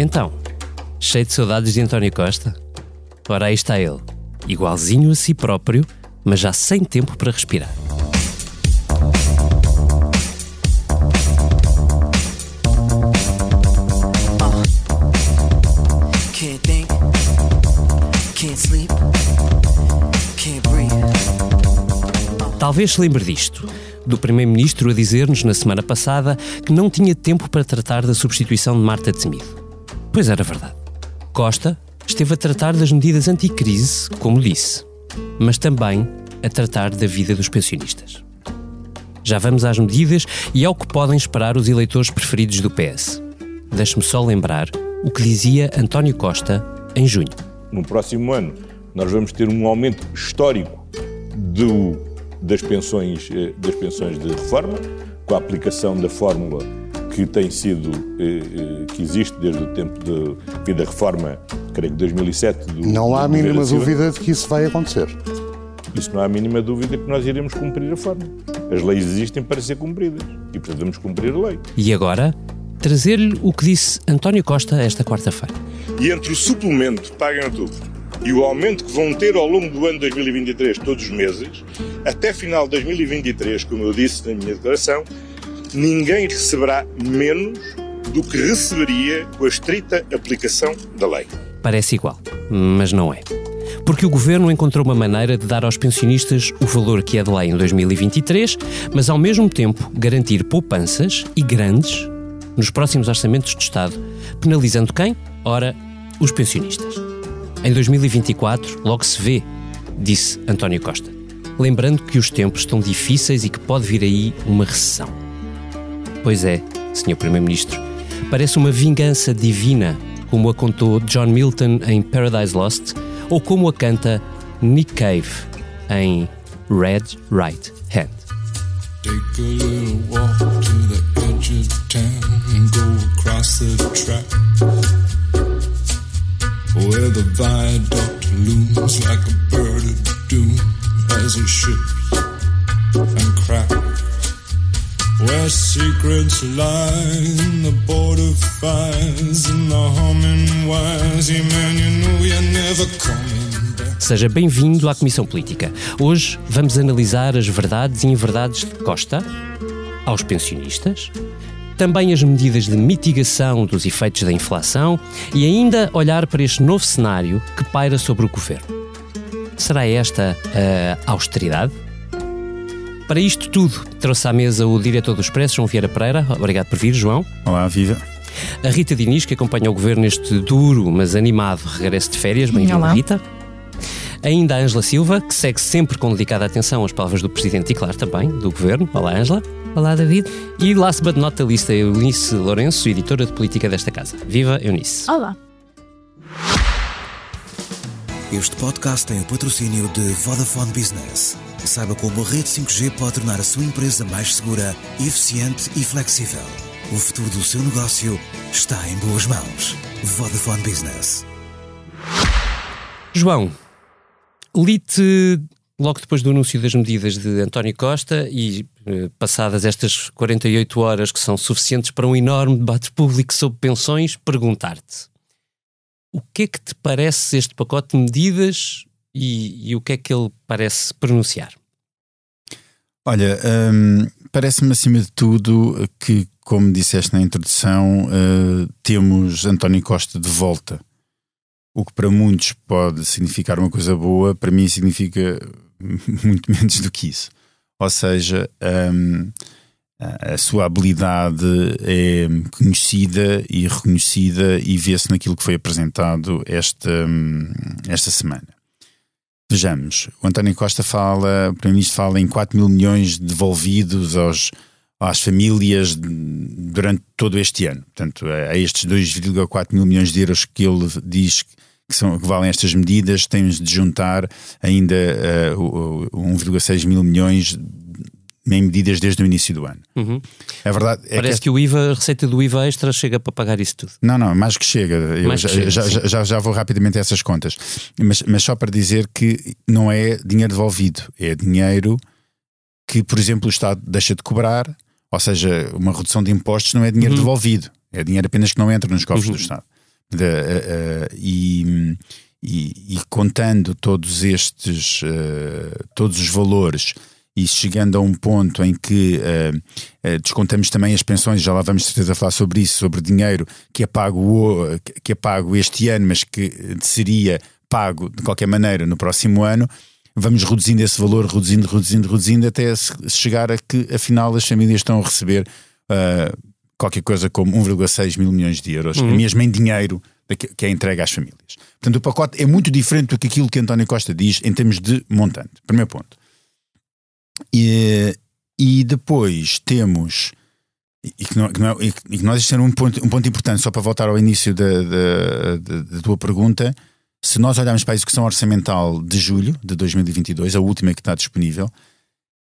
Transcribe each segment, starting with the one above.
Então, cheio de saudades de António Costa? Ora, aí está ele, igualzinho a si próprio, mas já sem tempo para respirar. Breathe. Talvez se lembre disto, do Primeiro-Ministro a dizer-nos na semana passada que não tinha tempo para tratar da substituição de Marta Temido. Pois era verdade. Costa esteve a tratar das medidas anticrise, como disse, mas também a tratar da vida dos pensionistas. Já vamos às medidas e ao que podem esperar os eleitores preferidos do PS. Deixe-me só lembrar o que dizia António Costa em junho. No próximo ano, nós vamos ter um aumento histórico do, das, pensões, eh, das pensões de reforma, com a aplicação da fórmula que tem sido, eh, eh, que existe desde o tempo de, enfim, da reforma, creio que 2007. Do, Não há mínima dúvida de que isso vai acontecer. Isso não há a mínima dúvida que nós iremos cumprir a fórmula. As leis existem para ser cumpridas e, portanto, vamos cumprir a lei. E agora, trazer-lhe o que disse António Costa esta quarta-feira. E entre o suplemento que pagam em outubro e o aumento que vão ter ao longo do ano 2023, todos os meses, até final de 2023, como eu disse na minha declaração, ninguém receberá menos do que receberia com a estrita aplicação da lei. Parece igual, mas não é. Porque o governo encontrou uma maneira de dar aos pensionistas o valor que é de lei em 2023, mas ao mesmo tempo garantir poupanças e grandes nos próximos orçamentos de Estado, penalizando quem? Ora, os pensionistas. Em 2024, logo se vê, disse António Costa, lembrando que os tempos estão difíceis e que pode vir aí uma recessão. Pois é, Sr. Primeiro-Ministro, parece uma vingança divina, como a contou John Milton em Paradise Lost, ou como a canta Nick Cave em Red Right Hand. Take a little walk to the edge of town and go across the track where the viaduct looms like a bird of doom as it and. Where secrets lie in the border fires and the humming man, you know you're never coming. Seja bem-vindo à Comissão Política. Hoje vamos analisar as verdades e inverdades de Costa aos pensionistas, também as medidas de mitigação dos efeitos da inflação e ainda olhar para este novo cenário que paira sobre o governo. Será esta a austeridade? Para isto tudo, trouxe à mesa o diretor do Expresso, João Vieira Pereira. Obrigado por vir, João. Olá, viva. A Rita Diniz, que acompanha o governo neste duro, mas animado regresso de férias. Bem-vinda. Rita. Ainda a Ângela Silva, que segue sempre com dedicada atenção às palavras do Presidente e, claro, também do Governo. Olá, Ângela. Olá, David. E last but not the least, a Eunice Lourenço, editora de política desta casa. Viva, Eunice. Olá. Este podcast tem o patrocínio de Vodafone Business. Saiba como a rede 5G pode tornar a sua empresa mais segura, eficiente e flexível. O futuro do seu negócio está em boas mãos. Vodafone Business. João, li-te logo depois do anúncio das medidas de António Costa e eh, passadas estas 48 horas que são suficientes para um enorme debate público sobre pensões, perguntar-te o que é que te parece este pacote de medidas e, e o que é que ele parece pronunciar? Olha, hum, parece-me acima de tudo que, como disseste na introdução, eh, temos António Costa de volta. O que para muitos pode significar uma coisa boa, para mim significa muito menos do que isso. Ou seja, a a sua habilidade é conhecida e reconhecida e vê-se naquilo que foi apresentado esta, hum, esta semana. Vejamos, o António Costa fala, o Primeiro-Ministro fala em 4 mil milhões devolvidos aos, às famílias durante todo este ano. Portanto, a estes 2,4 mil milhões de euros que ele diz que, são, que valem estas medidas, temos de juntar ainda uh, o 1,6 mil milhões em medidas desde o início do ano. A verdade é Parece que que o IVA, a receita do IVA extra chega para pagar isso tudo. não, não, mais que chega. Mais que já, chega, já, já, já- vou rapidamente a essas contas. Mas, mas só para dizer que não é dinheiro devolvido, é dinheiro que, por exemplo, o Estado deixa de cobrar, ou seja, uma redução de impostos não é dinheiro Uhum. devolvido, é dinheiro apenas que não entra nos cofres Uhum. do Estado. De, eh, eh, e, e- e contando todos estes, eh, todos os valores e chegando a um ponto em que eh, eh, descontamos também as pensões, já lá vamos certeza falar sobre isso, sobre dinheiro que é pago, que é pago este ano, mas que seria pago de qualquer maneira no próximo ano, vamos reduzindo esse valor, reduzindo, reduzindo, reduzindo, até chegar a que afinal as famílias estão a receber ah, qualquer coisa como 1,6 mil milhões de euros, mesmo em dinheiro que é entregue às famílias. Portanto, o pacote é muito diferente do que aquilo que António Costa diz em termos de montante. Primeiro ponto. E, e depois temos. E que, não, que não é- e que- nós isto era um ponto, um ponto importante, só para voltar ao início da, da, da- da tua pergunta. Se nós olharmos para a execução orçamental de julho de 2022, a última que está disponível,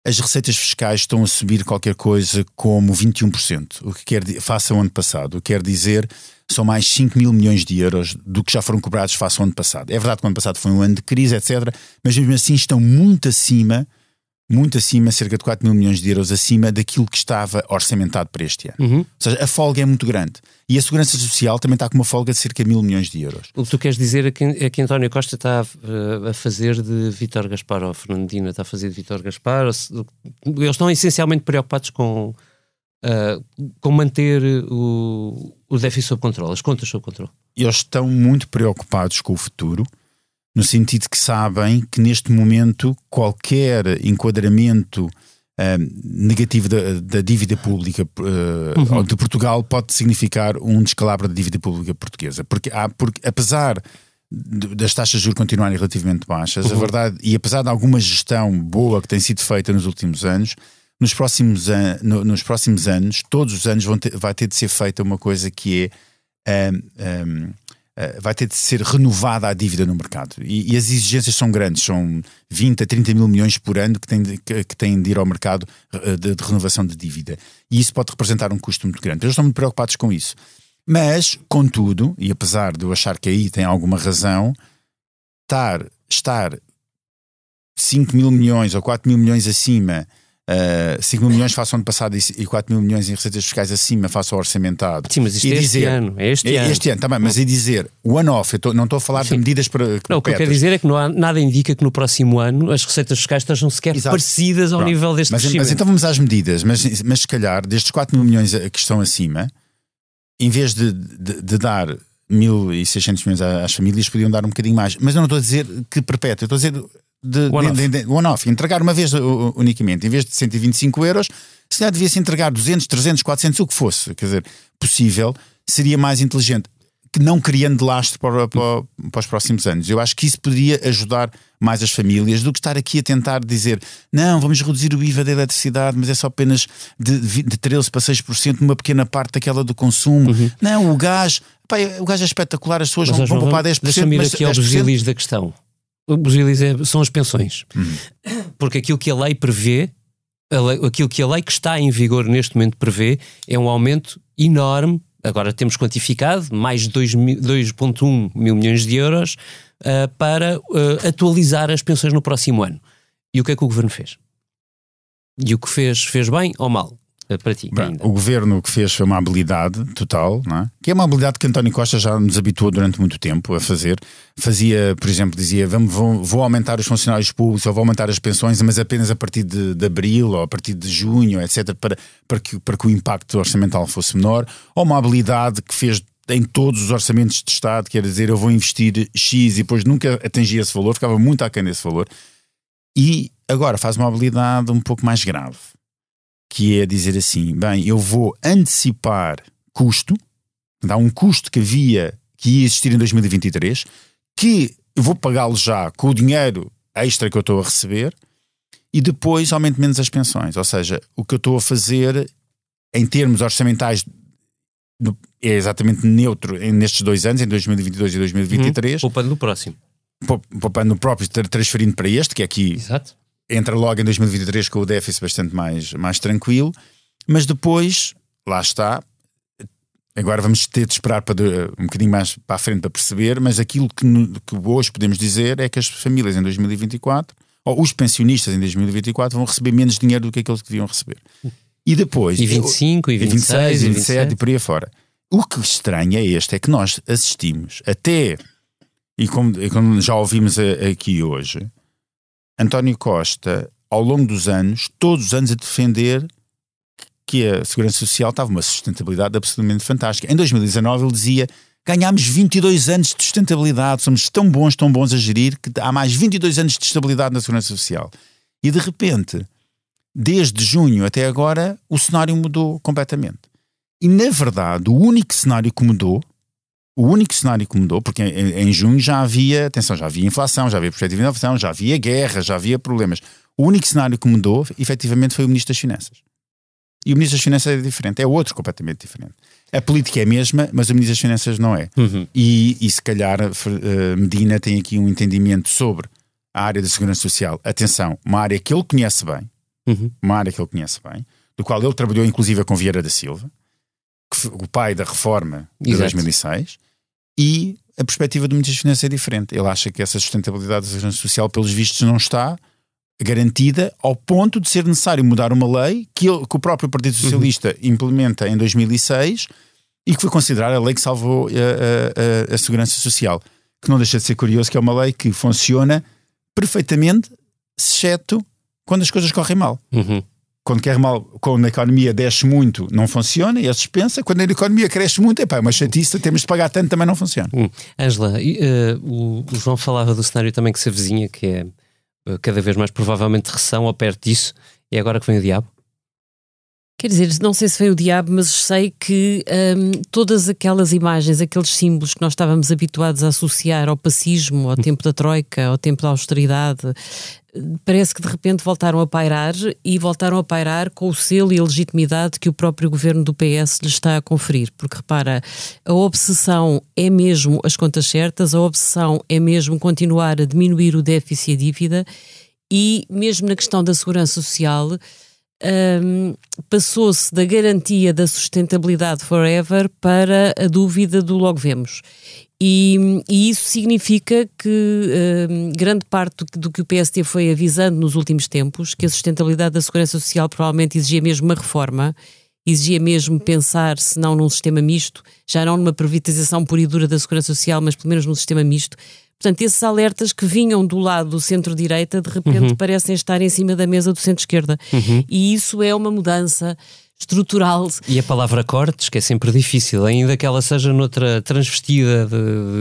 as receitas fiscais estão a subir qualquer coisa como 21%, o que quer face ao ano passado. O que quer dizer são mais 5 mil milhões de euros do que já foram cobrados face ao ano passado. É verdade que o ano passado foi um ano de crise, etc., mas mesmo assim estão muito acima, muito acima, cerca de 4 mil milhões de euros acima daquilo que estava orçamentado para este ano. Uhum. Ou seja, a folga é muito grande. E a Segurança Social também está com uma folga de cerca de mil milhões de euros. O que tu queres dizer é que, é que António Costa está a, a fazer de Vítor Gaspar, ou a Fernandina está a fazer de Vítor Gaspar. Eles estão essencialmente preocupados com, ah, com manter o, o déficit sob controle, as contas sob controle. eles estão muito preocupados com o futuro, no sentido que sabem que neste momento qualquer enquadramento ah, negativo da, da dívida pública ah, de Portugal pode significar um descalabro da dívida pública portuguesa. Porque, há, porque apesar de- das taxas de juros continuarem relativamente baixas, a verdade, e apesar de alguma gestão boa que tem sido feita nos últimos anos, nos próximos, an- no- nos próximos anos, todos os anos ter- vai ter de ser feita uma coisa que é ahm, ahm, ah, vai ter de ser renovada a dívida no mercado. E, e as exigências são grandes, são 20 a 30 mil milhões por ano que têm de, que, têm de ir ao mercado ah, de, de renovação de dívida. E isso pode representar um custo muito grande. Eles estão muito preocupados com isso. Mas, contudo, e apesar de eu achar que aí tem alguma razão, estar, estar 5 mil milhões ou 4 mil milhões acima, uh, 5 mil milhões face ao ano passado e e 4 mil milhões em receitas fiscais acima face ao orçamentado. Sim, mas isto E é este dizer- ano. É este É ano. Este ano, também, mas é dizer one-off, não estou a falar Sim. de medidas para. Não, o que eu quero dizer é que não há, nada indica que no próximo ano as receitas fiscais estejam sequer Exato. parecidas ao Pronto. nível deste mas, mas então vamos às medidas, mas, mas se calhar destes 4 mil milhões a- que estão acima, em vez de, de, de dar 1.600 milhões às famílias, podiam dar um bocadinho mais. Mas eu não estou a dizer que perpétuo, eu estou a dizer de, One-off. de, de- one-off, entregar uma vez unicamente, em vez de 125 euros, se calhar devia-se entregar 200, 300, 400, o que fosse, quer dizer, possível, seria mais inteligente. Que não criando lastro para, para, para os próximos anos. Eu acho que isso poderia ajudar mais as famílias do que estar aqui a tentar dizer não, vamos reduzir o IVA da eletricidade, mas é só apenas de, de 13% para 6% numa pequena parte daquela do consumo. Não, o gás, pá, o gás é espetacular, as pessoas Mas, vão, vão poupar 10%. Deixa-me ir aqui ao 10%, busilis da questão. O busilis é- são as pensões. Porque aquilo que a lei prevê, a lei- aquilo que a lei que está em vigor neste momento prevê, é um aumento enorme. Agora temos quantificado mais de 2 mil- 2,1 mil milhões de euros ah, para ah, atualizar as pensões no próximo ano. E o que é que o governo fez? E o que fez, fez bem ou mal? Ah, para ti, Bem, ainda. o governo que fez foi uma habilidade total, é? que é uma habilidade que António Costa já nos habituou durante muito tempo a fazer. Fazia, por exemplo, dizia: vamos, vou, vou aumentar os funcionários públicos ou vou aumentar as pensões, mas apenas a partir de, de abril ou a partir de junho, etc., para, para, que, para que o impacto orçamental fosse menor. Ou uma habilidade que fez em todos os orçamentos de Estado, quer dizer, eu vou investir X e depois nunca atingia esse valor, ficava muito aquém desse valor. E agora faz uma habilidade um pouco mais grave que é dizer assim: bem, eu vou antecipar custo, dá um custo que havia, que ia existir em 2023, que eu vou pagá-lo já com o dinheiro extra que eu estou a receber e depois aumento menos as pensões. Ou seja, o que eu estou a fazer em termos orçamentais no- é exatamente neutro nestes dois anos, em 2022 e 2023, Poupando no próximo. pou- poupando o próprio, tra- transferindo para este, que é aqui Exato. Entra logo em 2023 com o déficit bastante mais, mais tranquilo, mas depois, lá está. Agora vamos ter de esperar para um bocadinho mais para a frente para perceber, mas aquilo que, que hoje podemos dizer é que as famílias em 2024, ou os pensionistas em 2024, vão receber menos dinheiro do que aqueles que deviam receber. E depois. E 25, e 26, e e 27 e por aí afora. O que estranha é este, é que nós assistimos até, e como, e como já ouvimos aqui hoje, António Costa, ao longo dos anos, todos os anos a defender que a Segurança Social estava uma sustentabilidade absolutamente fantástica. Em 2019 ele dizia ganhámos 22 anos de sustentabilidade, somos tão bons, tão bons a gerir, que há mais 22 anos de estabilidade na Segurança Social. E de repente, desde junho até agora, o cenário mudou completamente. E na verdade, o único cenário que mudou, o único cenário que mudou, porque em, em junho já havia, atenção, já havia inflação, já havia perspectiva de inflação, já havia guerra, já havia problemas. O único cenário que mudou, efetivamente, foi o Ministro das Finanças. E o Ministro das Finanças é diferente, é outro completamente diferente. A política é a mesma, mas o Ministro das Finanças não é. Uhum. E, e se calhar eh, Medina tem aqui um entendimento sobre a área da segurança social. Atenção, uma área que ele conhece bem, Uhum. uma área que ele conhece bem, do qual ele trabalhou inclusive com Vieira da Silva, o pai da reforma de Exato. 2006, e a perspectiva do Ministro das Finanças é diferente. Ele acha que essa sustentabilidade da segurança social, pelos vistos, não está garantida ao ponto de ser necessário mudar uma lei que, ele- que o próprio Partido Socialista implementa em 2006 e que foi considerada a lei que salvou a, a- a- a segurança social. Que não deixa de ser curioso que é uma lei que funciona perfeitamente, exceto quando as coisas correm mal. Uhum. Quando quer mal, quando a economia desce muito, não funciona e é suspensa. Quando a economia cresce muito, é pá, uma chatice, temos de pagar tanto, também não funciona. Hum. Ângela, e, eh, o, João falava do cenário também que se avizinha, que é eh, cada vez mais provavelmente recessão ou perto disso, é agora que vem o diabo. Quer dizer, não sei se foi o diabo, mas sei que hum, todas aquelas imagens, aqueles símbolos que nós estávamos habituados a associar ao pacismo, ao tempo da Troika, ao tempo da austeridade, parece que de repente voltaram a pairar e voltaram a pairar com o selo e a legitimidade que o próprio governo do PS lhe está a conferir. Porque repara, a obsessão é mesmo as contas certas, a obsessão é mesmo continuar a diminuir o déficit e a dívida, e mesmo na questão da segurança social hum, passou-se da garantia da sustentabilidade forever para a dúvida do logo vemos. E, e isso significa que hum, grande parte do, do que o PST foi avisando nos últimos tempos, que a sustentabilidade da segurança social provavelmente exigia mesmo uma reforma, exigia mesmo pensar, se não num sistema misto, já não numa privatização pura e dura da segurança social, mas pelo menos num sistema misto. Portanto, esses alertas que vinham do lado do centro-direita, de repente parecem estar em cima da mesa do centro-esquerda. E isso é uma mudança estrutural. E a palavra cortes, que é sempre difícil, ainda que ela seja noutra transvestida de,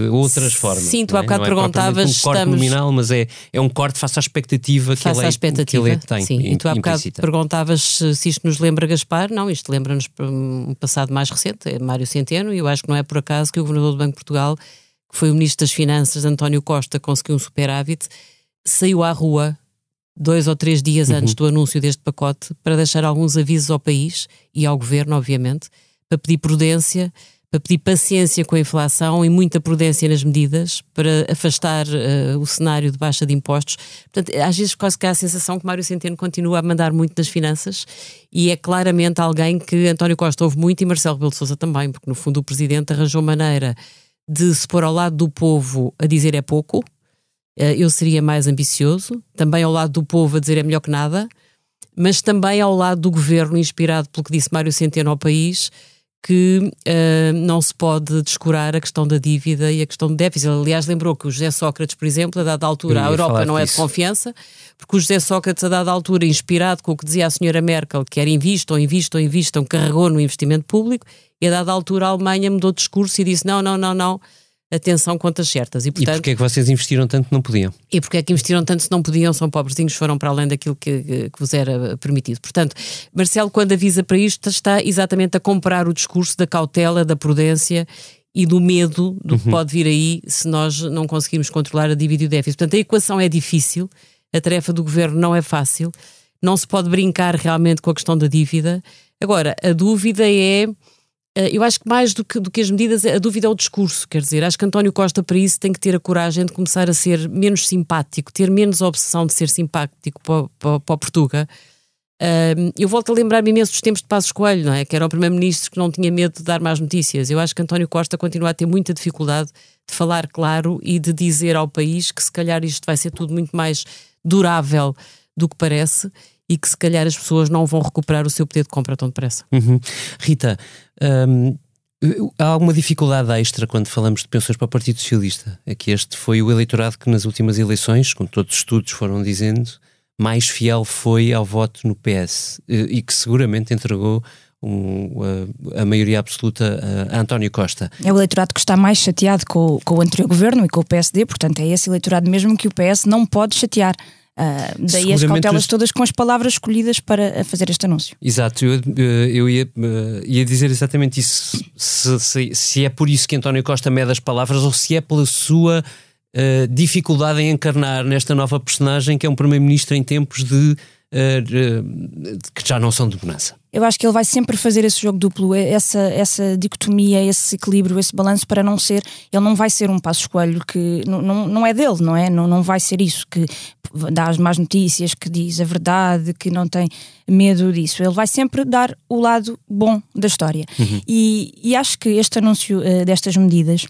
de outras formas. Sim, tu não há é? bocado Não é perguntavas, um corte estamos- nominal, mas é, é um corte face à expectativa que ele, à é, expectativa. que ele tem. Sim, e tu há bocado perguntavas se, isto nos lembra Gaspar. Não, isto lembra-nos um passado mais recente, é Mário Centeno, e eu acho que não é por acaso que o Governador do Banco de Portugal, que foi o Ministro das Finanças, António Costa, conseguiu um superávit, saiu à rua dois ou três dias Uhum. antes do anúncio deste pacote para deixar alguns avisos ao país e ao Governo, obviamente, para pedir prudência, para pedir paciência com a inflação e muita prudência nas medidas para afastar eh, o cenário de baixa de impostos. Portanto, às vezes quase que há a sensação que Mário Centeno continua a mandar muito nas finanças e é claramente alguém que António Costa ouve muito e Marcelo Rebelo de Sousa também, porque no fundo o Presidente arranjou maneira de se pôr ao lado do povo a dizer é pouco, eh, eu seria mais ambicioso, também ao lado do povo a dizer é melhor que nada, mas também ao lado do governo, inspirado pelo que disse Mário Centeno ao país, que eh, não se pode descurar a questão da dívida e a questão do déficit. Ele, Aliás, lembrou que o José Sócrates, por exemplo, a dada altura, Eu a Europa não é de disso. confiança, porque o José Sócrates, a dada altura, inspirado com o que dizia a senhora Merkel, que era invistam, invistam, invistam, carregou no investimento público, e a dada altura a Alemanha mudou de discurso e disse não, não, não, não, atenção contas certas. E, E portanto, porquê é que vocês investiram tanto que não podiam? e porque é que investiram tanto se não podiam, são pobrezinhos, foram para além daquilo que, que- vos era permitido. Portanto, Marcelo, quando avisa para isto, está exatamente a comprar o discurso da cautela, da prudência e do medo do que pode vir aí se nós não conseguirmos controlar a dívida e o déficit. Portanto, a equação é difícil, a tarefa do governo não é fácil, não se pode brincar realmente com a questão da dívida. Agora, a dúvida é. Eh, Eu acho que mais do que, do que as medidas, a dúvida é o discurso. Quer dizer, acho que António Costa, para isso, tem que ter a coragem de começar a ser menos simpático, ter menos obsessão de ser simpático para, o Portuga. Eu volto a lembrar-me imenso dos tempos de Passos Coelho, não é? Que era o primeiro-ministro que não tinha medo de dar más notícias. Eu acho que António Costa continua a ter muita dificuldade de falar claro e de dizer ao país que se calhar isto vai ser tudo muito mais durável do que parece e que se calhar as pessoas não vão recuperar o seu poder de compra tão depressa. Uhum. Rita, hum, Há alguma dificuldade extra quando falamos de pensões para o Partido Socialista? É que este foi o eleitorado que nas últimas eleições, como todos os estudos foram dizendo, mais fiel foi ao voto no PS eh, e que seguramente entregou um, a, a, maioria absoluta a, a, António Costa. É o eleitorado que está mais chateado com, com o anterior governo e com o PSD, portanto é esse eleitorado mesmo que o PS não pode chatear. Uh, daí as cautelas todas com as palavras escolhidas para fazer este anúncio. Exato, eu, eh, eu ia, eh, ia dizer exatamente isso. Se, se, se, é por isso que António Costa mede as palavras ou se é pela sua uh, dificuldade em encarnar nesta nova personagem que é um Primeiro-Ministro em tempos de que já não são de bonança. Eu acho que ele vai sempre fazer esse jogo duplo, essa, essa dicotomia, esse equilíbrio, esse balanço para não ser. Ele não vai ser um passo escolho que não, não, não é dele, não é? Não, não vai ser isso que dá as más notícias, que diz a verdade, que não tem medo disso. Ele vai sempre dar o lado bom da história. Uhum. E, e acho que este anúncio uh, destas medidas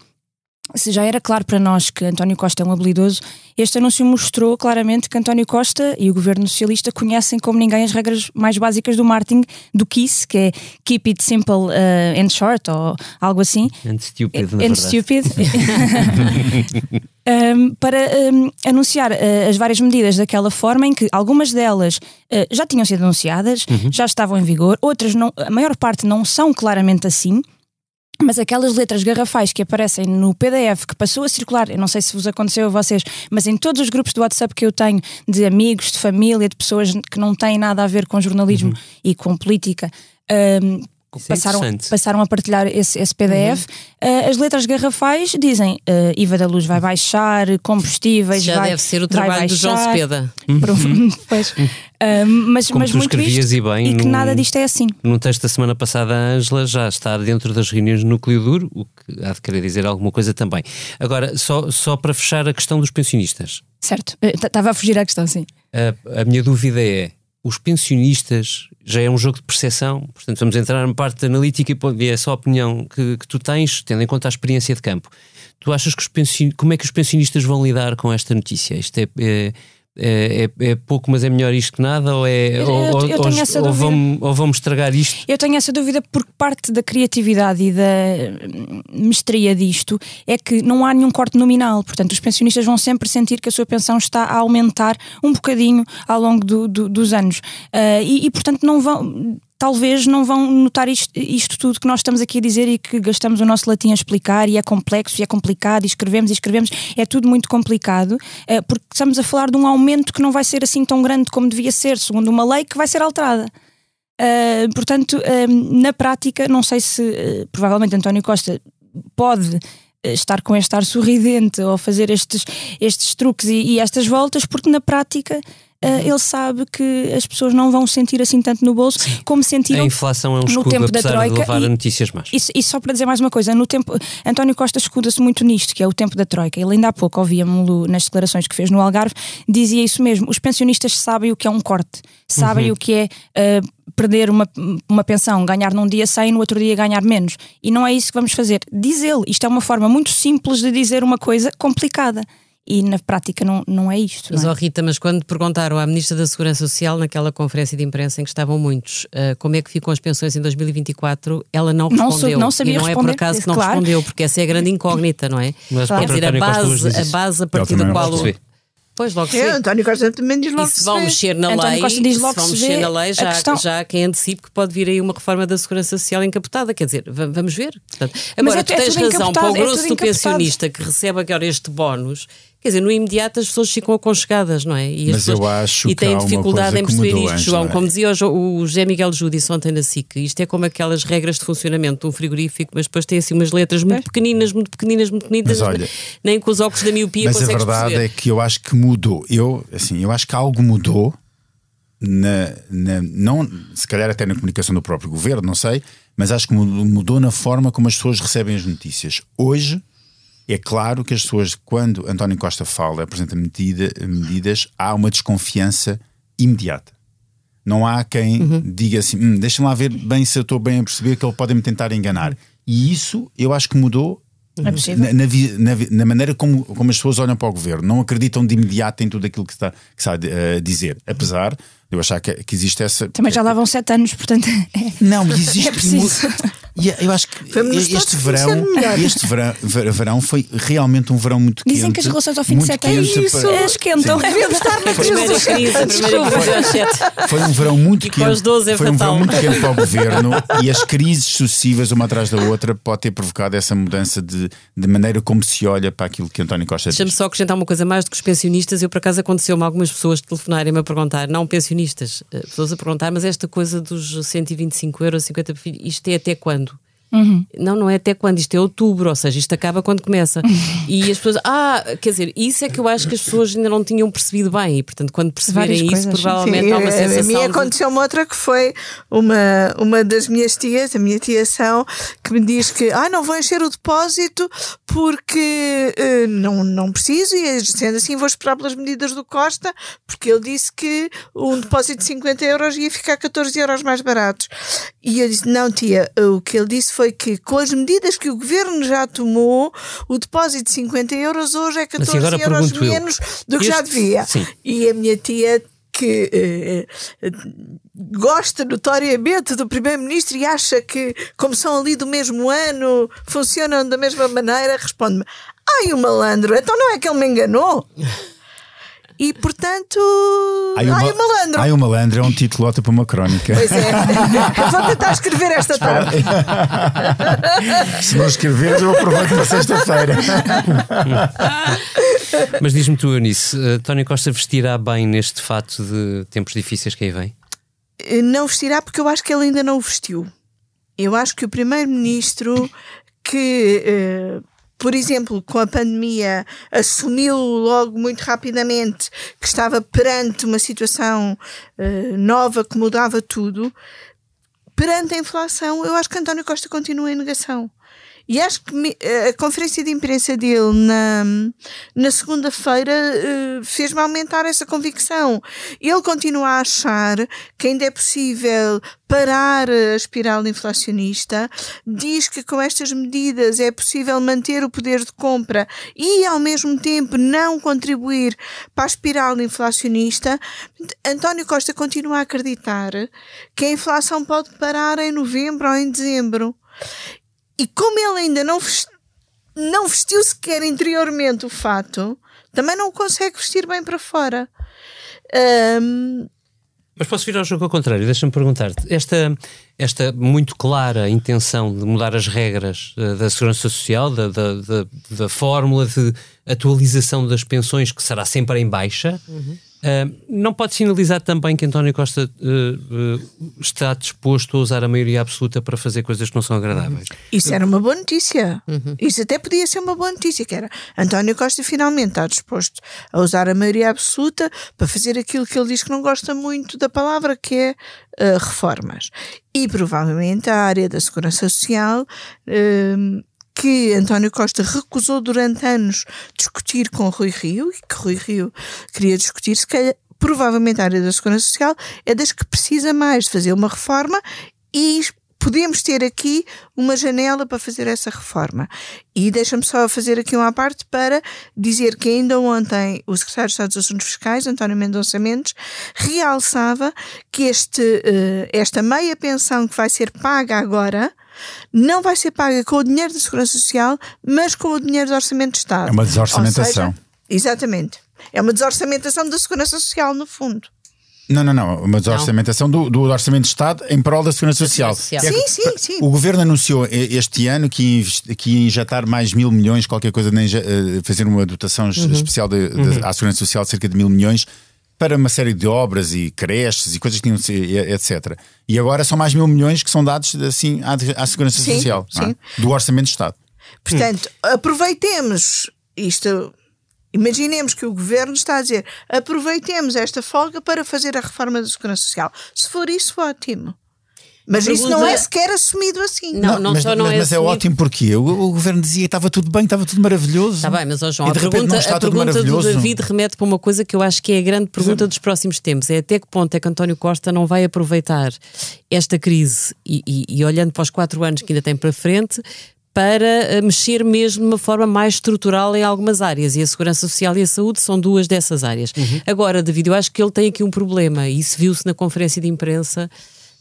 se já era claro para nós que António Costa é um habilidoso, este anúncio mostrou claramente que António Costa e o governo socialista conhecem como ninguém as regras mais básicas do marketing do KISS, que é Keep It Simple uh, and Short, ou algo assim. And Stupid, na and Stupid. um, para um, anunciar uh, as várias medidas daquela forma em que algumas delas uh, já tinham sido anunciadas, uhum. já estavam em vigor, outras não, a maior parte não são claramente assim. Mas aquelas letras garrafais que aparecem no PDF que passou a circular, eu não sei se vos aconteceu a vocês, mas em todos os grupos do WhatsApp que eu tenho, de amigos, de família, de pessoas que não têm nada a ver com jornalismo uhum. e com política, um, passaram, passaram a partilhar esse, esse PDF. Uhum. Uh, as letras garrafais dizem uh, IVA da luz vai baixar, combustíveis Já vai deve ser o trabalho do João Cepeda. Uhum. pois. Uh, mas Como mas tu muito isto, e bem. E que nada disto é assim. No texto da semana passada, a Ângela já está dentro das reuniões do núcleo duro, o que há de querer dizer alguma coisa também. Agora, só, só para fechar a questão dos pensionistas. Certo, estava a fugir à questão, sim. A minha dúvida é: os pensionistas já é um jogo de percepção, portanto vamos entrar na parte analítica e é só a opinião que, que, tu tens, tendo em conta a experiência de campo. Tu achas que os pensionistas, como é que os pensionistas vão lidar com esta notícia? Isto é, é é, é, é, pouco, mas é melhor isto que nada? Ou, é, eu, ou, eu ou, ou, vamos, ou vamos estragar isto? Eu tenho essa dúvida porque parte da criatividade e da mestria disto é que não há nenhum corte nominal. Portanto, os pensionistas vão sempre sentir que a sua pensão está a aumentar um bocadinho ao longo do, do, dos anos. Uh, e, e, portanto, não vão talvez não vão notar isto, isto, tudo que nós estamos aqui a dizer e que gastamos o nosso latim a explicar e é complexo e é complicado e escrevemos e escrevemos, é tudo muito complicado, eh, porque estamos a falar de um aumento que não vai ser assim tão grande como devia ser, segundo uma lei que vai ser alterada. Uh, portanto, uh, na prática, não sei se provavelmente António Costa pode estar com este ar sorridente ou fazer estes, estes truques e, e estas voltas, porque na prática ele sabe que as pessoas não vão sentir assim tanto no bolso Sim. como sentiram a inflação é um escudo, no tempo da troika. De levar e, a notícias más. E, e, só para dizer mais uma coisa, no tempo António Costa escuda-se muito nisto, que é o tempo da troika. Ele ainda há pouco ouvia-me nas declarações que fez no Algarve, dizia isso mesmo. Os pensionistas sabem o que é um corte, sabem uhum. o que é uh, perder uma, uma pensão, ganhar num dia 100, no outro dia ganhar menos. E não é isso que vamos fazer. Diz ele, isto é uma forma muito simples de dizer uma coisa complicada e na prática não, não é isto. Mas, não é? Oh Rita, mas quando perguntaram à Ministra da Segurança Social, naquela conferência de imprensa em que estavam muitos, uh, como é que ficam as pensões em 2024, ela não respondeu. Não, não sabia e não responder, é por acaso que não claro. respondeu, porque essa é a grande incógnita, não é? Mas Quer dizer, a base, a base a partir da qual. O... Pois logo se é, António Costa também diz logo e se vão mexer na António lei, Costa diz logo se vão mexer na lei, já, questão... já há quem antecipe que pode vir aí uma reforma da Segurança Social encapotada. Quer dizer, vamos ver. Portanto, agora, é, tu tens é razão, para o é grosso é do pensionista que recebe agora este bónus, Quer dizer, no imediato as pessoas ficam aconchegadas, não é? E Mas pessoas, eu acho e têm dificuldade em perceber mudou, isto, João. Como dizia o, o José Miguel Júdice ontem na SIC, isto é como aquelas regras de funcionamento de um frigorífico, mas depois tem assim umas letras muito pequeninas, muito pequeninas, muito pequeninas, mas olha, nem com os óculos da miopia Mas a verdade perceber. é que eu acho que mudou. Eu, assim, eu acho que algo mudou. Na, na, não, se calhar até na comunicação do próprio governo, não sei, mas acho que mudou na forma como as pessoas recebem as notícias. Hoje, é claro que as pessoas, quando António Costa fala, apresenta medida, medidas, há uma desconfiança imediata. Não há quem uhum. diga assim: hm, deixa-me lá ver bem se eu estou bem a perceber que ele pode me tentar enganar. E isso eu acho que mudou é na, na, na, na, maneira como, como as pessoas olham para o governo. Não acreditam de imediato em tudo aquilo que está, que está a dizer. Apesar Eu achar que, que existe essa. Também já lá vão sete anos, portanto. é- Não, mas existe É preciso. E eu acho que Vamos este verão, este verão, ver- verão foi realmente um verão muito quente. Dizem que as relações ao fim de sete anos para- é esquentam. É verdade. A primeira crise, a primeira sete. Foi um verão muito E com quente. os 12 é foi um fatal. verão muito quente para o governo e as crises sucessivas, uma atrás da outra, pode ter provocado essa mudança de, de maneira como se olha para aquilo que António Costa Deixa-me diz. só acrescentar uma coisa mais do que os pensionistas. Eu, por acaso, aconteceu-me algumas pessoas telefonarem-me a perguntar, não pensionistas, eh, pessoas a perguntar, mas esta coisa dos 125 euros, 50 por filho, isto é até quando? Não, não é até quando, isto é outubro, ou seja, isto acaba quando começa. E as pessoas, ah, quer dizer, isso é que eu acho que as pessoas ainda não tinham percebido bem, e portanto, quando perceberem Várias isso, coisas, provavelmente Sim, há uma a- sensação. a mim de- aconteceu uma outra que foi uma, uma das minhas tias, a minha tia São, que me diz que ah, não vou encher o depósito porque eh, não, não preciso e sendo assim vou esperar pelas medidas do Costa porque ele disse que um depósito de 50 euros ia ficar 14 euros mais baratos. E eu disse, não tia, o que ele disse foi que com as medidas que o governo já tomou, o depósito de 50 euros hoje é 14 agora euros pergunto eu, menos do que já este- devia. Sim. E a minha tia que eh, eh, gosta notoriamente do primeiro-ministro e acha que, como são ali do mesmo ano, funcionam da mesma maneira, responde-me: Ai, o malandro, então não é que ele me enganou? E portanto, ai, Ai, o malandro. Ai, o malandro é um titulota para uma crónica. Pois é, eu vou tentar escrever esta tarde. Se não escreveres, eu aproveito para sexta-feira. Mas diz-me tu, Eunice, eh, António Costa vestirá bem neste fato de tempos difíceis que aí vem? Não vestirá porque eu acho que ele ainda não o vestiu. Eu acho que o primeiro-ministro que, eh, por exemplo, com a pandemia, assumiu logo muito rapidamente que estava perante uma situação eh, nova que mudava tudo, perante a inflação, eu acho que António Costa continua em negação. E acho que me- a conferência de imprensa dele na, na segunda-feira eh, fez-me aumentar essa convicção. Ele continua a achar que ainda é possível parar a espiral inflacionista, diz que com estas medidas é possível manter o poder de compra e, ao mesmo tempo, não contribuir para a espiral inflacionista. António Costa continua a acreditar que a inflação pode parar em novembro ou em dezembro. E como ele ainda não, não vestiu sequer interiormente o fato, também não o consegue vestir bem para fora. Ahm, Mas posso vir ao jogo ao contrário, deixa-me perguntar-te. Esta, esta muito clara intenção de mudar as regras eh, da segurança social, da, da, da, da fórmula de atualização das pensões, que será sempre em baixa, eh, não pode sinalizar também que António Costa eh, eh, está disposto a usar a maioria absoluta para fazer coisas que não são agradáveis? Isso era uma boa notícia. Isso até podia ser uma boa notícia, que era António Costa finalmente está disposto a usar a maioria absoluta para fazer aquilo que ele diz que não gosta muito da palavra, que é eh, reformas. E provavelmente a área da segurança social. Que António Costa recusou durante anos discutir com Rui Rio e que Rui Rio queria discutir, se calhar, provavelmente a área da segurança social é das que precisa mais de fazer uma reforma e podemos ter aqui uma janela para fazer essa reforma. E deixa-me só fazer aqui uma parte para dizer que ainda ontem o secretário de Estado dos Assuntos Fiscais, António Mendonça Mendes, realçava que este, eh, esta meia pensão que vai ser paga agora não vai ser paga com o dinheiro da Segurança Social, mas com o dinheiro do Orçamento de Estado. É uma desorçamentação. seja, exatamente. É uma desorçamentação da Segurança Social, no fundo. Não, não, não. Uma desorçamentação do, do Orçamento de Estado em prol da Segurança Social. É Sim, sim, sim. O governo anunciou este ano que que ia injetar mais mil milhões, qualquer coisa, eh, fazer uma dotação es- especial de, de- à Segurança Social de cerca de mil milhões para uma série de obras e creches e coisas que tinham de ser, etc. E agora são mais mil milhões que são dados assim à, à Segurança Sim, Social é? sim. do Orçamento de Estado. Portanto, aproveitemos isto. Imaginemos que o governo está a dizer aproveitemos esta folga para fazer a reforma da Segurança Social. Se for isso, ótimo. Mas isso não é sequer assumido assim. Não, não mas, só não mas, é mas é assumido. ótimo porque o, o governo dizia que estava tudo bem, estava tudo maravilhoso. Está bem, mas ó João, E a repente pergunta, não está a tudo pergunta do maravilhoso. David remete para uma coisa que eu acho que é a grande pergunta dos próximos tempos: é até que ponto é que António Costa não vai aproveitar esta crise e, e- e olhando para os quatro anos que ainda tem para frente para eh, mexer mesmo de uma forma mais estrutural em algumas áreas. E a segurança social e a saúde são duas dessas áreas. Agora, David, eu acho que ele tem aqui um problema, e isso viu-se na conferência de imprensa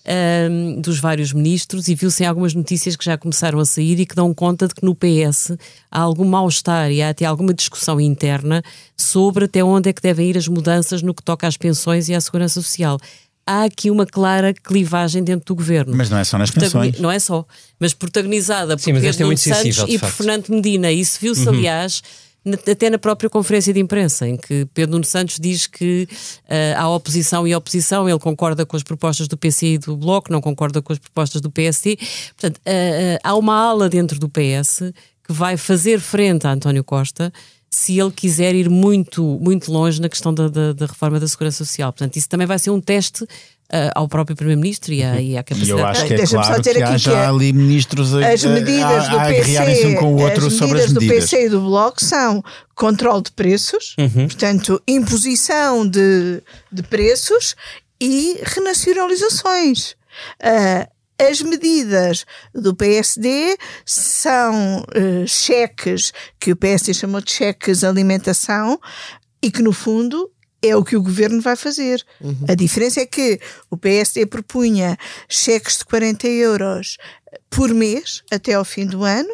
ahm, dos vários ministros e viu-se em algumas notícias que já começaram a sair e que dão conta de que no PS há algum mal-estar e há até alguma discussão interna sobre até onde é que devem ir as mudanças no que toca às pensões e à segurança social. Há aqui uma clara clivagem dentro do governo. Mas não é só nas pensões. Não é só, mas protagonizada por Sim, mas Pedro é muito sensível, Santos e por. Fernando Medina. Isso viu-se, aliás, na- até na própria conferência de imprensa, em que Pedro Nuno Santos diz que ah, há oposição e oposição, ele concorda com as propostas do PC e do Bloco, não concorda com as propostas do PSD. Portanto, ah, ah, há uma ala dentro do PS que vai fazer frente a António Costa se ele quiser ir muito, muito longe na questão da, da- da reforma da Segurança Social. Portanto, isso também vai ser um teste ao próprio Primeiro-Ministro e, à- e à E capacidade. eu acho que é claro dizer que aqui há que já é- ali ministros a, As a- medidas a, do a agriarem-se PC, um com o outro as sobre as medidas do medidas. PC e do Bloco são controle de preços, portanto, imposição de, de preços e renacionalizações. Ah, as medidas do PSD são eh, cheques que o PSD chamou de cheques de alimentação e que, no fundo, é o que o governo vai fazer. A diferença é que o PSD propunha cheques de 40 euros por mês até ao fim do ano.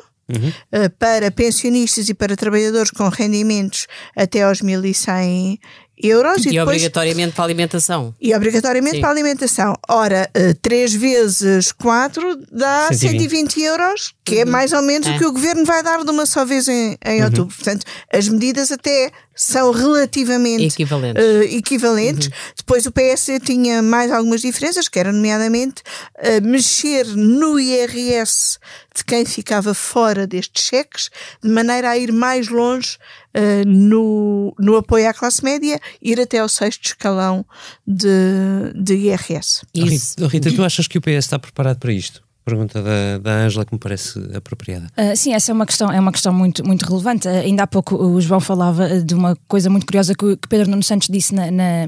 eh, Para pensionistas e para trabalhadores com rendimentos até aos 1.100 euros E, depois- obrigatoriamente para a alimentação. e obrigatoriamente Sim. para a alimentação. Ora, 3 vezes 4 dá 120. 120 euros, que é mais ou menos É. o que o governo vai dar de uma só vez em, em outubro. Portanto, as medidas até são relativamente Equivalentes. eh, equivalentes. Depois o PS tinha mais algumas diferenças, que era nomeadamente eh, mexer no IRS de quem ficava fora destes cheques, de maneira a ir mais longe eh, no, no apoio à classe média, ir até ao sexto escalão de, de IRS. Isso. Rita, Rita, tu achas que o PS está preparado para isto? Pergunta da, Ângela que me parece apropriada. Ah, sim, essa é uma questão, é uma questão muito, muito relevante. Ah, ainda há pouco o João falava ah, de uma coisa muito curiosa que, o- que Pedro Nuno Santos disse na, na,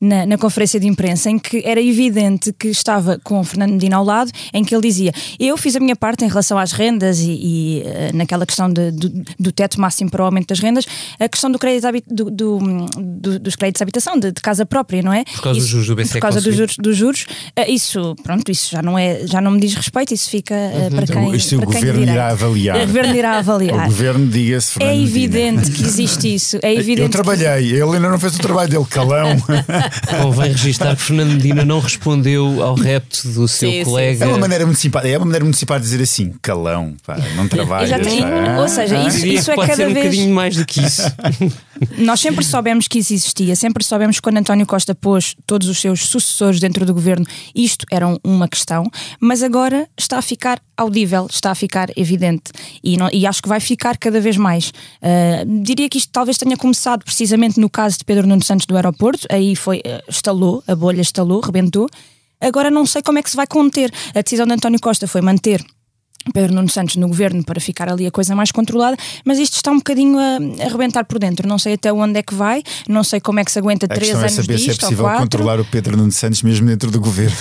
na- na conferência de imprensa, em que era evidente que estava com o Fernando Medina ao lado, em que ele dizia: Eu fiz a minha parte em relação às rendas e, e, ah, naquela questão de- do, do teto máximo para o aumento das rendas, a questão do crédito, do, do- do- dos créditos de habitação, de, de casa própria, não é? Por causa dos juros do BCE Por causa que dos juros, dos juros. Ah, isso, pronto, isso já não, é, já não me diz respeito, isso fica ah, para Então, quem. isto o quem governo dirá. irá avaliar. O governo irá O avaliar. governo diga-se É Fernando Medina. evidente que existe isso. É evidente. Eu que- trabalhei, ele ainda não fez o trabalho dele, calão. Convém registar que Fernando Medina não respondeu ao repto do seu Sim, sim, colega. É uma maneira muito simpática, é uma maneira muito simpática de dizer assim, calão, pá, não trabalhas. Pá. ou seja, Eu isso, isso é pode cada ser um vez. bocadinho mais do que isso. Nós sempre soubemos que isso existia, sempre soubemos que quando António Costa pôs todos os seus sucessores dentro do governo, isto era um- uma questão, mas agora está a ficar audível, está a ficar evidente e, não- e acho que vai ficar cada vez mais. Ah, diria que isto talvez tenha começado precisamente no caso de Pedro Nuno Santos do aeroporto, aí foi, ah, estalou, a bolha estalou, rebentou. Agora não sei como é que se vai conter. A decisão de António Costa foi manter Pedro Nuno Santos no governo para ficar ali a coisa mais controlada, mas isto está um bocadinho a, a rebentar por dentro. Não sei até onde é que vai, não sei como é que se aguenta A três é anos saber se é disto ou possível quatro. controlar o Pedro Nuno Santos mesmo dentro do governo.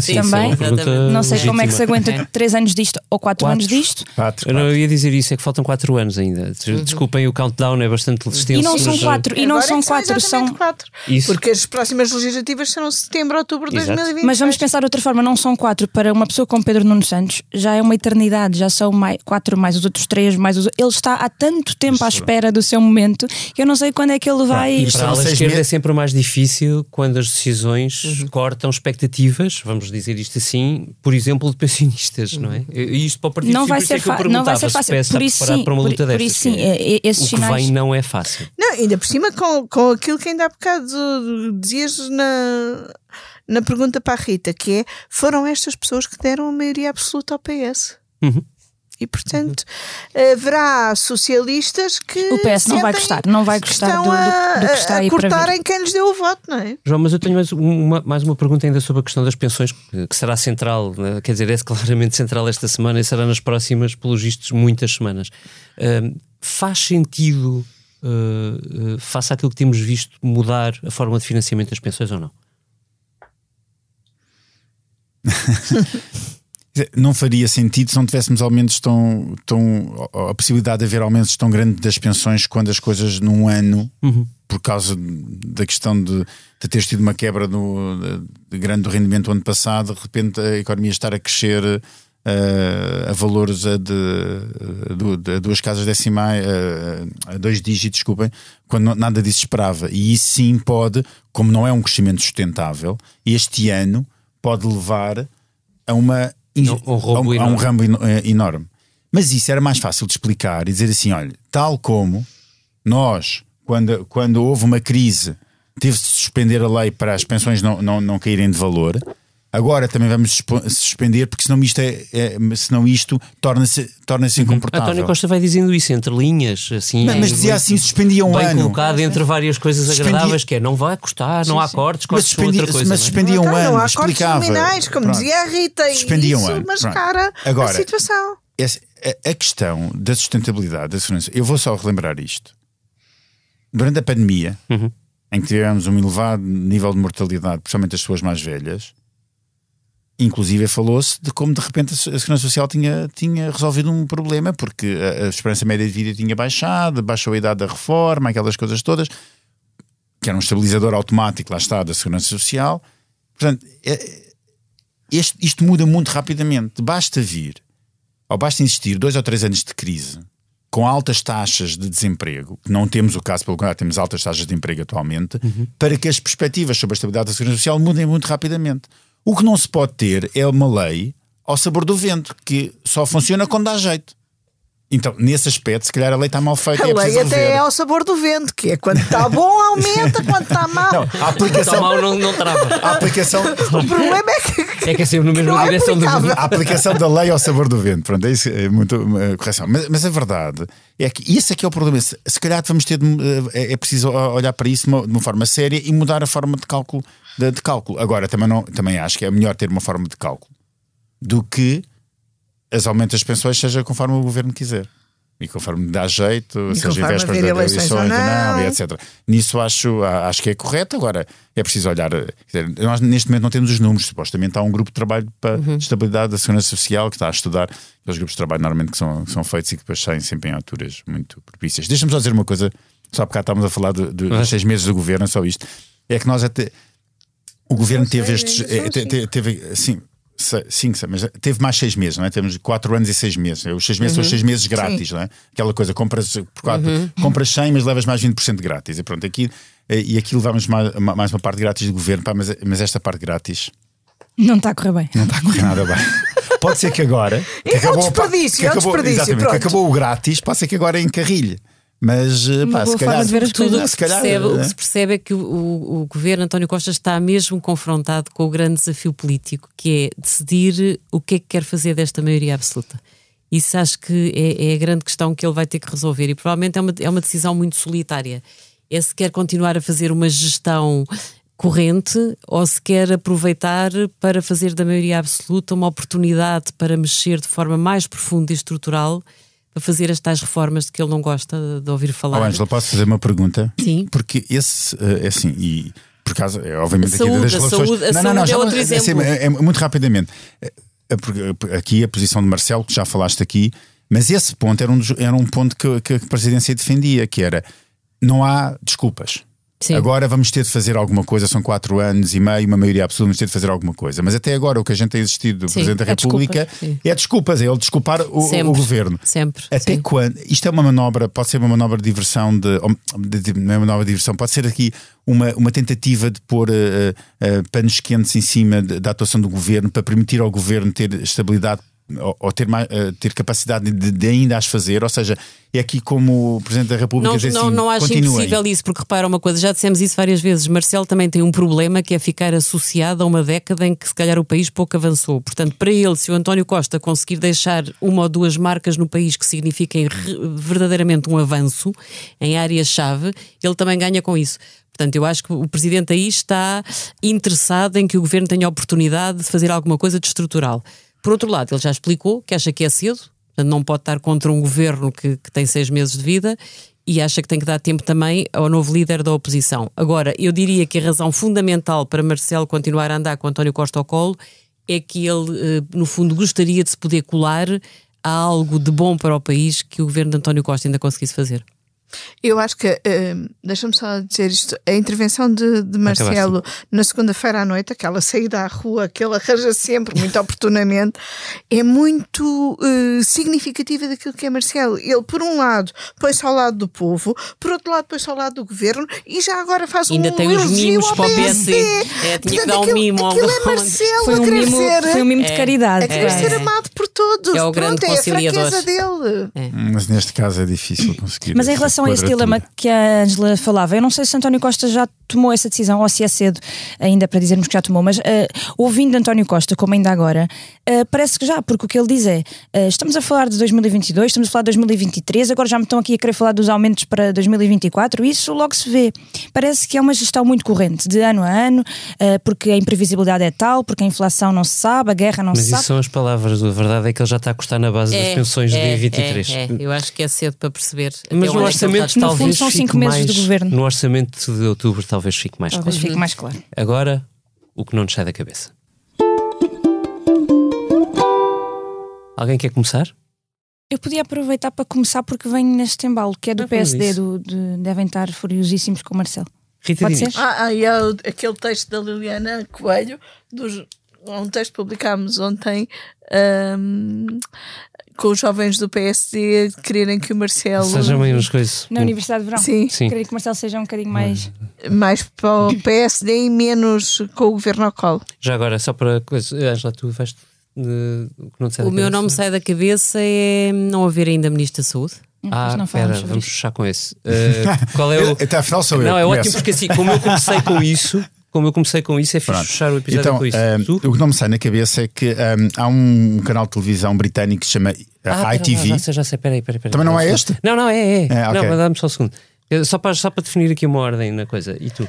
Sim, Também. é Não sei como é que se legítima. aguenta três anos disto ou quatro, Quatro. anos disto. Quatro, Eu não quatro. ia dizer isso, é que faltam 4 anos ainda. Desculpem, o countdown é bastante extenso. E não são quatro, e não Agora é são quatro, são. quatro. Isso. Porque as próximas legislativas serão setembro, outubro de Exato. 2020. Mas vamos pensar de outra forma, não são quatro. Para uma pessoa como Pedro Nuno Santos, já é uma eternidade, já são mais, quatro mais os outros três, mais os Ele está há tanto tempo à espera do seu momento que eu não sei quando é que ele vai. E Isto para a esquerda é sempre mais difícil quando as decisões Uhum. cortam expectativas, vamos dizer isto assim, por exemplo, de pensionistas, não é? E isto para o Partido Uhum. Não vai, Socialista ser é que eu fa- não vai ser se o fácil. Por isso, sim, para uma por, luta por destas. isso sim, é- é- esses o que sinais. vem não é fácil. Não, ainda por cima com, com aquilo que ainda há bocado dizias na, na pergunta para a Rita, que é foram estas pessoas que deram a maioria absoluta ao PS. Uhum. E portanto haverá socialistas que O PS não vai gostar, não vai gostar estão do- do- a, do que está a aí cortarem quem lhes deu o voto, não é? João, mas eu tenho mais uma, mais uma pergunta ainda sobre a questão das pensões, que será central, né? quer dizer, é claramente central esta semana e será nas próximas, pelos vistos, muitas semanas. Ahm, faz sentido, uh, uh, face àquilo que temos visto, mudar a forma de financiamento das pensões ou não? Não faria sentido se não tivéssemos aumentos tão, tão. a possibilidade de haver aumentos tão grandes das pensões quando as coisas num ano, por causa da questão de, de teres tido uma quebra no, de, de grande do rendimento ano passado, de repente a economia estar a crescer eh, a valores a, de, duas casas decimais, eh, a dois dígitos, desculpem, quando nada disso esperava. E isso sim pode, como não é um crescimento sustentável, este ano pode levar a uma Um rombo a um, a um enorme. rambo eno- eh, enorme. Mas isso era mais fácil de explicar e dizer assim: olha, tal como nós, quando, quando houve uma crise, teve-se de suspender a lei para as pensões não, não, não caírem de valor. Agora também vamos suspender, porque senão isto, é, é- senão isto torna-se torna incomportável. António Costa vai dizendo isso entre linhas, assim. Mas, mas dizia assim: suspendia um bem ano. colocado entre várias coisas Suspendia- agradáveis, que é não vai custar, não há cortes, Mas cortes são suspendia, outra coisa. mas não é? suspendia um Então, ano. não há cortes explicava. nominais, como Pronto. dizia a Rita, e Suspendia um isso ano. mascara Agora, a situação. Essa- a, a questão da sustentabilidade da segurança, eu vou só relembrar isto. Durante a pandemia, Uhum. em que tivemos um elevado nível de mortalidade, principalmente das pessoas mais velhas, inclusive falou-se de como de repente a se- a Segurança Social tinha, tinha resolvido um problema, porque a, a esperança média de vida tinha baixado, baixou a idade da reforma, aquelas coisas todas, que era um estabilizador automático, lá está, da Segurança Social. Portanto, é- este- isto muda muito rapidamente. Basta vir ou basta existir dois ou três anos de crise com altas taxas de desemprego, que não temos o caso, pelo contrário, temos altas taxas de emprego atualmente, para que as perspectivas sobre a estabilidade da segurança social mudem muito rapidamente. O que não se pode ter é uma lei ao sabor do vento, que só funciona quando dá jeito. Então, nesse aspecto, se calhar a lei está mal feita. A e é lei até é ao sabor do vento, que é quando está bom aumenta, quando está mal. Não, a aplicação, mal não, não trava. a aplicação, O problema é que É que é sempre na mesma Não é direção do aplicável. a aplicação da lei ao sabor do vento. Pronto, é isso, é muito uh, correção. Mas, mas a verdade é que esse é que é o problema. Se, se calhar vamos ter de, uh, é, é preciso olhar para isso de uma, de uma forma séria e mudar a forma de cálculo. De, de cálculo. Agora, também, não, também acho que é melhor ter uma forma de cálculo do que as aumentos das pensões seja conforme o governo quiser. E conforme dá jeito, seja em vésperas de eleições ou não, não. e etc. Nisso acho, acho que é correto. Agora, é preciso olhar. quer dizer, Nós neste momento não temos os números. Supostamente há um grupo de trabalho para Uhum. estabilidade da segurança social que está a estudar aqueles grupos de trabalho normalmente que são, que são feitos e que depois saem sempre em alturas muito propícias. Deixa-me só dizer uma coisa, só porque estávamos a falar do- do- dos seis meses do governo, só isto. É que nós até. O governo teve estes. eh, te- te- Teve, Sim, se- mas teve mais seis meses, não é? Temos quatro anos e seis meses. Os seis meses são os seis meses grátis, não é? Aquela coisa, compras, por quatro, compras 100, mas levas mais 20% grátis. E pronto, aqui, eh, e aqui levamos mais, mais uma parte grátis do governo, pá, mas, mas esta parte grátis Não está a correr bem. não está a correr nada bem. Pode ser que agora. Que É um a pa- desperdício, que é um acabou, desperdício, exatamente, que acabou o grátis, pode ser que agora encarrilhe. Mas, eh, Uma pá, se calhar. Tudo o coisas. que se se calhar, percebe, o que se percebe é que o, o- o governo António Costa está mesmo confrontado com o grande desafio político, que é decidir o que é que quer fazer desta maioria absoluta. Isso acho que é, é a grande questão que ele vai ter que resolver e provavelmente é uma, é uma decisão muito solitária. É se quer continuar a fazer uma gestão corrente ou se quer aproveitar para fazer da maioria absoluta uma oportunidade para mexer de forma mais profunda e estrutural para fazer as tais reformas de que ele não gosta de ouvir falar. Oh, Ângela, posso fazer uma pergunta? Sim. Porque esse, eh, é assim, e por causa, é, obviamente, A aqui saúde, das a relações. saúde- a não, não, não, saúde já é outro assim, exemplo. é- é muito rapidamente. Eh, porque Aqui a posição de Marcelo, que já falaste aqui, mas esse ponto era um, era um ponto que, que a presidência defendia, que era não há desculpas. Sim. Agora vamos ter de fazer alguma coisa, são quatro anos e meio, uma maioria absoluta, vamos ter de fazer alguma coisa. Mas até agora o que a gente tem existido do Sim, Presidente da é República é desculpas, é ele desculpar o, Sempre. o governo. Sempre. Até sim. quando? Isto é uma manobra, pode ser uma manobra de diversão, de, de- de- não é uma manobra de diversão, pode ser aqui uma, uma tentativa de pôr eh, eh, panos quentes em cima da atuação do governo para permitir ao governo ter estabilidade ou, ou ter, mais, eh, ter capacidade de, de ainda as fazer. Ou seja, é aqui como o Presidente da República Não, diz não, assim: não acho continuem. impossível isso, porque repara uma coisa, já dissemos isso várias vezes. Marcelo também tem um problema que é ficar associado a uma década em que se calhar o país pouco avançou. Portanto, para ele, se o António Costa conseguir deixar uma ou duas marcas no país que signifiquem verdadeiramente um avanço em áreas-chave, ele também ganha com isso. Portanto, eu acho que o Presidente aí está interessado em que o Governo tenha a oportunidade de fazer alguma coisa de estrutural. Por outro lado, ele já explicou que acha que é cedo, não pode estar contra um governo que, que tem seis meses de vida e acha que tem que dar tempo também ao novo líder da oposição. Agora, eu diria que a razão fundamental para Marcelo continuar a andar com António Costa ao colo é que ele, eh, no fundo, gostaria de se poder colar a algo de bom para o país que o governo de António Costa ainda conseguisse fazer. Eu acho que, eh, deixa-me só dizer isto, a intervenção de, de Marcelo na segunda-feira à noite, aquela saída à rua que ele arranja sempre, muito oportunamente, é muito eh, significativa daquilo que é Marcelo. Ele, por um lado, põe-se ao lado do povo, por outro lado, põe-se ao lado do governo e já agora faz Ainda um tem os mimos ao para o PSD. PSD. É, tinha que Portanto, dar um aquilo, mimo Aquilo é Marcelo Foi a um querer mimo, ser. foi um mimo de É. caridade. a querer quase. ser amado por todos. É o Pronto, grande é a conciliador. fraqueza dele. Mas neste caso é difícil conseguir. Mas em relação a esse dilema que a Ângela falava, eu não sei se António Costa já tomou essa decisão ou se é cedo ainda para dizermos que já tomou, mas eh, ouvindo António Costa, como ainda agora, eh, parece que já, porque o que ele diz é: eh, estamos a falar de 2022, estamos a falar de 2023, agora já me estão aqui a querer falar dos aumentos para 2024, isso logo se vê. Parece que é uma gestão muito corrente, de ano a ano, porque a imprevisibilidade é tal, porque a inflação não se sabe, a guerra não Mas se isso sabe. são as palavras, a verdade é que ele já está a custar na base das pensões é, de 23. é, é. Eu acho que é cedo para perceber. Mas no é orçamento está No fundo, talvez são fique cinco meses mais, de governo. No orçamento de outubro talvez fique mais Talvez claro. fique mais claro. Agora, o que não nos sai da cabeça. Alguém quer começar? Eu podia aproveitar para começar porque venho neste embalo, que é do Ah, PSD, do, de- devem estar furiosíssimos com o Marcelo. Rita Pode Diniz. ser? Ah, ah, e há o- aquele texto da Liliana Coelho, dos, um texto que publicámos ontem ahm, com os jovens do PSD quererem que o Marcelo Seja menos coisas. Na Universidade de Verão. Sim. Sim. Queria que o Marcelo seja um bocadinho mais. mais para o PSD e menos com o governo ao colo. Já agora, só para coisa. Angela, tu vais. de- o que não te sai O da meu cabeça? nome sai da cabeça é não haver ainda Ministro da Saúde. Ah, Depois não sobre vamos fechar com esse. Uh, qual é o. Até afinal sou eu. Não, é começo. ótimo porque assim, como eu comecei com isso, como eu comecei com isso, é fixe Pronto. fechar o episódio Então, com isso. ah, Tu? o que não me sai na cabeça é que ah, há um canal de televisão britânico que se chama ah, Ah, ITV. lá, Já sei, já sei, peraí, peraí, peraí. Também não é este? Não, não, é, é. É, ok. Não, mas dá-me só um segundo. Eh, Só para, só para definir aqui uma ordem na coisa. E tu?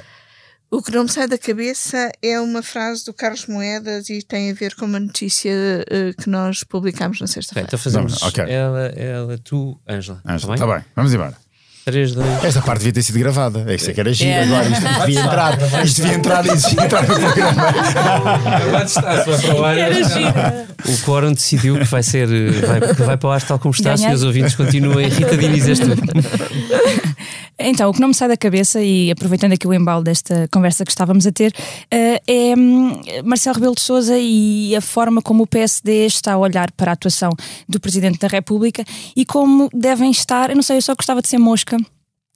O que não me sai da cabeça é uma frase do Carlos Moedas e tem a ver com uma notícia eh, que nós publicámos na Ok, sexta-feira. então fazemos Não, ok. ela, ela, tu, Ângela. Ângela, Tá Está bem, vamos embora. 3, 2. Esta parte devia ter sido gravada. Isto é que era giro. É. Agora isto devia entrar. Isto devia entrar, isto devia entrar no programa. O quórum decidiu que vai ser eh, vai, que vai para o ar tal como está, se Ganhei. os ouvintes continuem. Rita Diniz, és tu. Então, o que não me sai da cabeça, e aproveitando aqui o embalo desta conversa que estávamos a ter, eh, é hum, Marcelo Rebelo de Souza e a forma como o PSD está a olhar para a atuação do Presidente da República e como devem estar. Eu não sei, eu só gostava de ser mosca.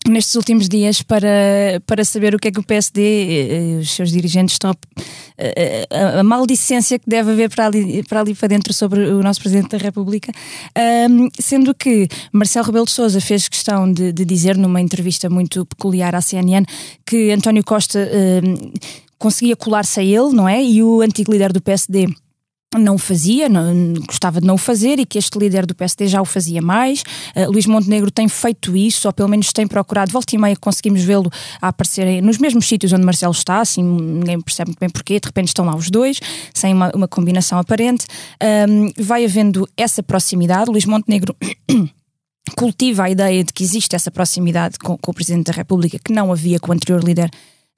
Nestes últimos dias, para, para saber o que é que o PSD, eh, os seus dirigentes estão a, a, a maldicência que deve haver para ali, para ali para dentro sobre o nosso Presidente da República, Ahm, sendo que Marcelo Rebelo de Sousa fez questão de, de dizer numa entrevista muito peculiar à CNN que António Costa ahm, conseguia colar-se a ele, não é? E o antigo líder do PSD não fazia, não, gostava de não o fazer e que este líder do PSD já o fazia mais. Uh, Luís Montenegro tem feito isso, ou pelo menos tem procurado, volta e meia conseguimos vê-lo a aparecer nos mesmos sítios onde Marcelo está, assim ninguém percebe muito bem porquê, de repente estão lá os dois, sem uma, uma combinação aparente. Um, vai havendo essa proximidade, Luís Montenegro cultiva a ideia de que existe essa proximidade com, com o Presidente da República que não havia com o anterior líder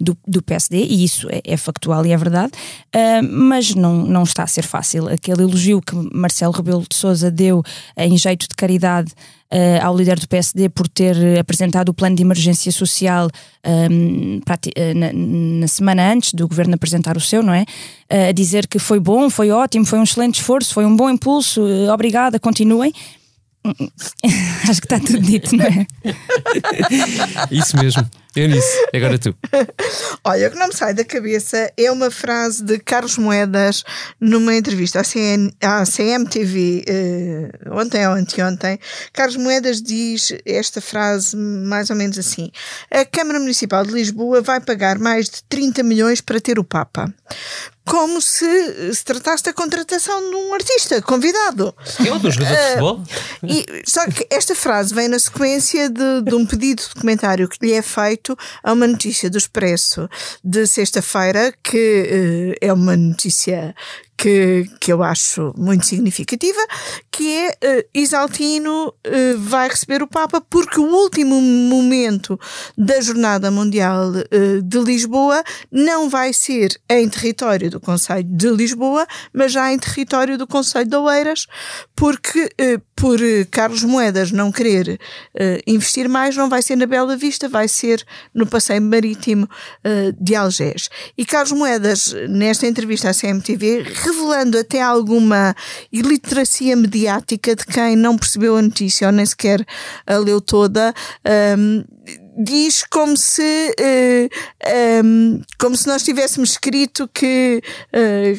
do, do PSD, e isso é, é factual e é verdade, ah, mas não, não está a ser fácil. Aquele elogio que Marcelo Rebelo de Souza deu em jeito de caridade ah, ao líder do PSD por ter apresentado o plano de emergência social prati- ah, na, na semana antes do governo apresentar o seu, não é? A dizer que foi bom, foi ótimo, foi um excelente esforço, foi um bom impulso, obrigada, continuem. Acho que está tudo dito, não é? Isso mesmo. Eu nisso. Agora tu. Olha, o que não me sai da cabeça é uma frase de Carlos Moedas numa entrevista à, CN, à CMTV eh, ontem ou anteontem. Carlos Moedas diz esta frase mais ou menos assim: A Câmara Municipal de Lisboa vai pagar mais de 30 milhões para ter o Papa. Como se se tratasse da contratação de um artista convidado. É outro jogador de futebol? E, só que esta frase vem na sequência de, de um pedido de comentário que lhe é feito a uma notícia do Expresso de sexta-feira, que eh, é uma notícia que, que eu acho muito significativa, que é eh, Isaltino eh, vai receber o Papa porque o último momento da Jornada Mundial eh, de Lisboa não vai ser em território do Conselho de Lisboa, mas já em território do Conselho de Oeiras, porque por Carlos Moedas não querer investir mais, não vai ser na Bela Vista, vai ser no passeio marítimo de Algés. E Carlos Moedas, nesta entrevista à CMTV, revelando até alguma iliteracia mediática de quem não percebeu a notícia ou nem sequer a leu toda, ehm, diz como se eh, ehm, como se nós tivéssemos escrito que, eh,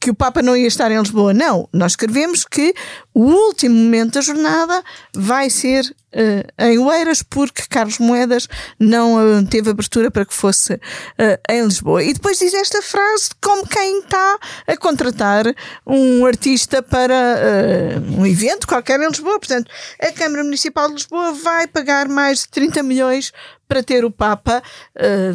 que o Papa não ia estar em Lisboa. Não, nós escrevemos que o último momento da jornada vai ser eh, em Oeiras porque Carlos Moedas não teve abertura para que fosse em Lisboa. E depois diz esta frase como quem está a contratar um artista para um evento qualquer em Lisboa. Portanto, a Câmara Municipal de Lisboa vai pagar mais de 30 milhões para ter o Papa. eh,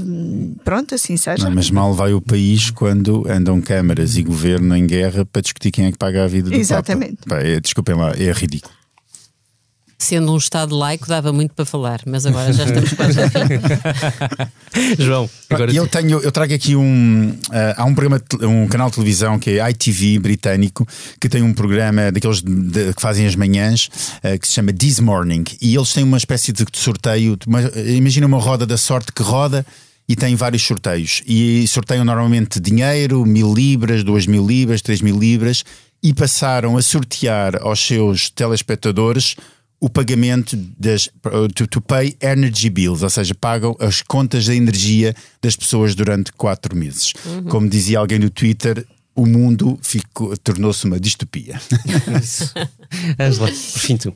pronto, assim seja. Não, mas mal vai o país quando andam câmaras e governo em guerra para discutir quem é que paga a vida do Exatamente. Papa. Pá, é, desculpem lá, é ridículo. Sendo um Estado laico, dava muito para falar, mas agora já estamos quase a fim. João, agora E eu tenho, eu trago aqui um. ah, há um programa, de um canal de televisão que é ITV britânico, que tem um programa daqueles de- que fazem as manhãs, ah, que se chama This Morning. E eles têm uma espécie de sorteio. de uma- imagina uma roda da sorte que roda e tem vários sorteios. E sorteiam normalmente dinheiro, mil libras, duas mil libras, três mil libras, e passaram a sortear aos seus telespectadores o pagamento das to, to pay energy bills, ou seja, pagam as contas da energia das pessoas durante quatro meses. Como dizia alguém no Twitter, o mundo ficou- tornou-se uma distopia. Ângela, por fim tu.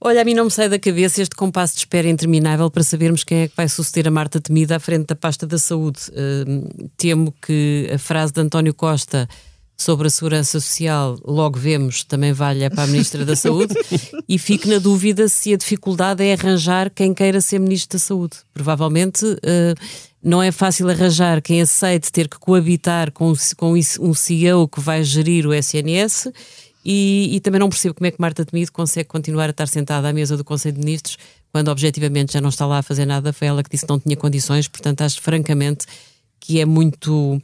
Olha, a mim não me sai da cabeça este compasso de espera interminável para sabermos quem é que vai suceder a Marta Temida à frente da pasta da saúde. Hum, temo que a frase de António Costa sobre a segurança social, logo vemos, também valha para a Ministra da Saúde e fico na dúvida se a dificuldade é arranjar quem queira ser Ministro da Saúde. Provavelmente eh, não é fácil arranjar quem aceite ter que coabitar com, com um CEO que vai gerir o SNS e, e também não percebo como é que Marta Temido consegue continuar a estar sentada à mesa do Conselho de Ministros quando objetivamente já não está lá a fazer nada. Foi ela que disse que não tinha condições, portanto acho francamente que é muito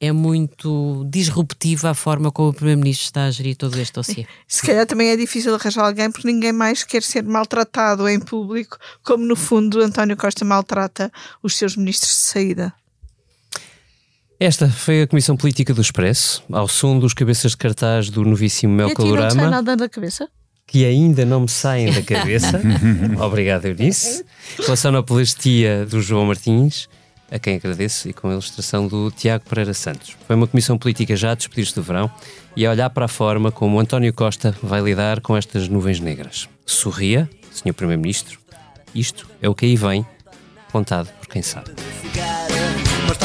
é muito disruptiva a forma como o Primeiro-Ministro está a gerir todo este dossiê. Se calhar também é difícil arranjar alguém porque ninguém mais quer ser maltratado em público, como no fundo António Costa maltrata os seus ministros de saída. Esta foi a Comissão Política do Expresso, ao som dos cabeças de cartaz do novíssimo Mel a ti não sai Calorama, nada da cabeça? que ainda não me saem da cabeça. Obrigado, Eunice. Com a sonoplastia do João Martins, a quem agradeço, e com a ilustração do Tiago Pereira Santos. Foi uma comissão política já a despedir-se do verão e a olhar para a forma como António Costa vai lidar com estas nuvens negras. Sorria, Sr. Primeiro-Ministro, isto é o que aí vem, contado por quem sabe. Mas